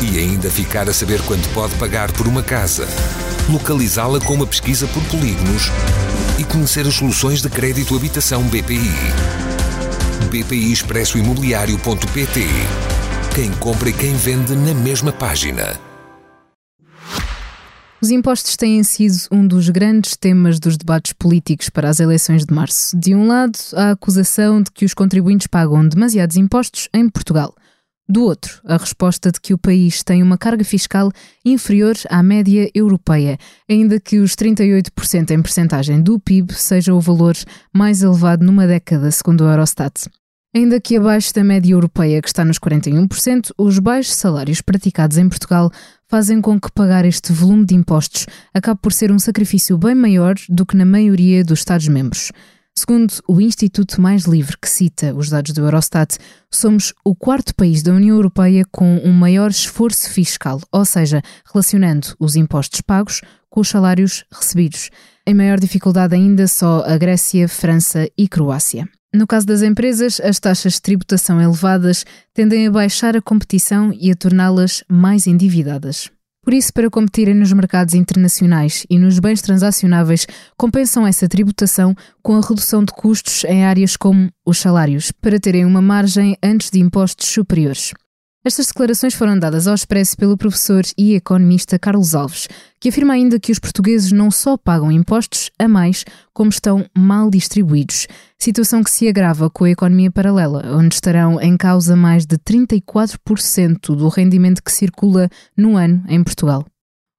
E ainda ficar a saber quanto pode pagar por uma casa localizá-la com uma pesquisa por polígonos e conhecer as soluções de crédito habitação BPI. BPI Expresso Imobiliário.pt Quem compra e quem vende na mesma página. Os impostos têm sido um dos grandes temas dos debates políticos para as eleições de março. De um lado, a acusação de que os contribuintes pagam demasiados impostos em Portugal. Do outro, a resposta de que o país tem uma carga fiscal inferior à média europeia, ainda que os 38% em percentagem do PIB seja o valor mais elevado numa década, segundo o Eurostat. Ainda que abaixo da média europeia, que está nos 41%, os baixos salários praticados em Portugal fazem com que pagar este volume de impostos acabe por ser um sacrifício bem maior do que na maioria dos Estados-membros. Segundo o Instituto Mais Livre, que cita os dados do Eurostat, somos o quarto país da União Europeia com um maior esforço fiscal, ou seja, relacionando os impostos pagos com os salários recebidos. Em maior dificuldade ainda só a Grécia, França e Croácia. No caso das empresas, as taxas de tributação elevadas tendem a baixar a competição e a torná-las mais endividadas. Por isso, para competirem nos mercados internacionais e nos bens transacionáveis, compensam essa tributação com a redução de custos em áreas como os salários, para terem uma margem antes de impostos superiores. Estas declarações foram dadas ao expresso pelo professor e economista Carlos Alves, que afirma ainda que os portugueses não só pagam impostos a mais, como estão mal distribuídos. Situação que se agrava com a economia paralela, onde estarão em causa mais de 34% do rendimento que circula no ano em Portugal.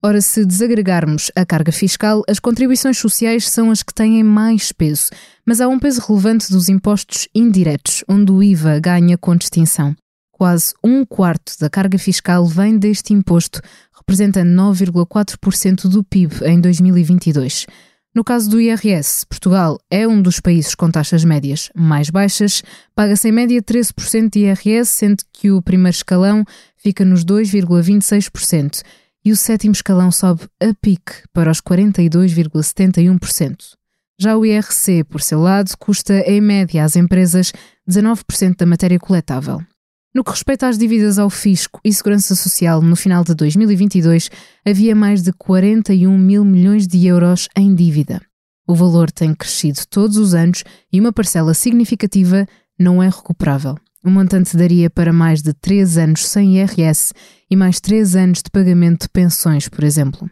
Ora, se desagregarmos a carga fiscal, as contribuições sociais são as que têm mais peso, mas há um peso relevante dos impostos indiretos, onde o IVA ganha com distinção. Quase um quarto da carga fiscal vem deste imposto, representando 9,4% do PIB em 2022. No caso do IRS, Portugal é um dos países com taxas médias mais baixas, paga-se em média 13% de IRS, sendo que o primeiro escalão fica nos 2,26% e o sétimo escalão sobe a pique para os 42,71%. Já o IRC, por seu lado, custa em média às empresas 19% da matéria coletável. No que respeita às dívidas ao fisco e segurança social, no final de 2022 havia mais de 41 mil milhões de euros em dívida. O valor tem crescido todos os anos e uma parcela significativa não é recuperável. O montante daria para mais de 3 anos sem IRS e mais 3 anos de pagamento de pensões, por exemplo.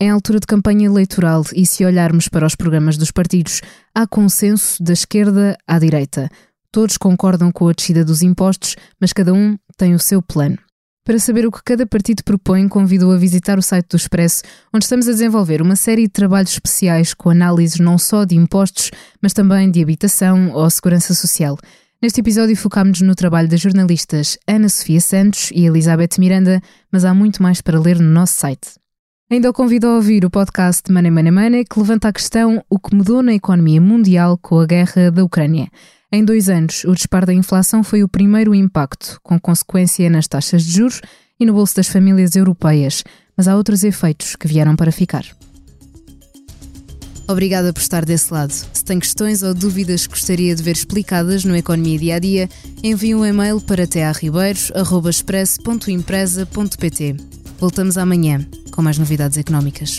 Em altura de campanha eleitoral, e se olharmos para os programas dos partidos, há consenso da esquerda à direita. Todos concordam com a descida dos impostos, mas cada um tem o seu plano. Para saber o que cada partido propõe, convido a visitar o site do Expresso, onde estamos a desenvolver uma série de trabalhos especiais com análises não só de impostos, mas também de habitação ou segurança social. Neste episódio focámos-nos no trabalho das jornalistas Ana Sofia Santos e Elizabeth Miranda, mas há muito mais para ler no nosso site. Ainda o convido a ouvir o podcast Money Money Money, que levanta a questão o que mudou na economia mundial com a guerra da Ucrânia. Em dois anos, o disparo da inflação foi o primeiro impacto, com consequência nas taxas de juros e no bolso das famílias europeias, mas há outros efeitos que vieram para ficar. Obrigada por estar desse lado. Se tem questões ou dúvidas que gostaria de ver explicadas no Economia Dia a Dia, envie um e-mail para tearribeiros.express.empresa.pt. Voltamos amanhã com mais novidades económicas.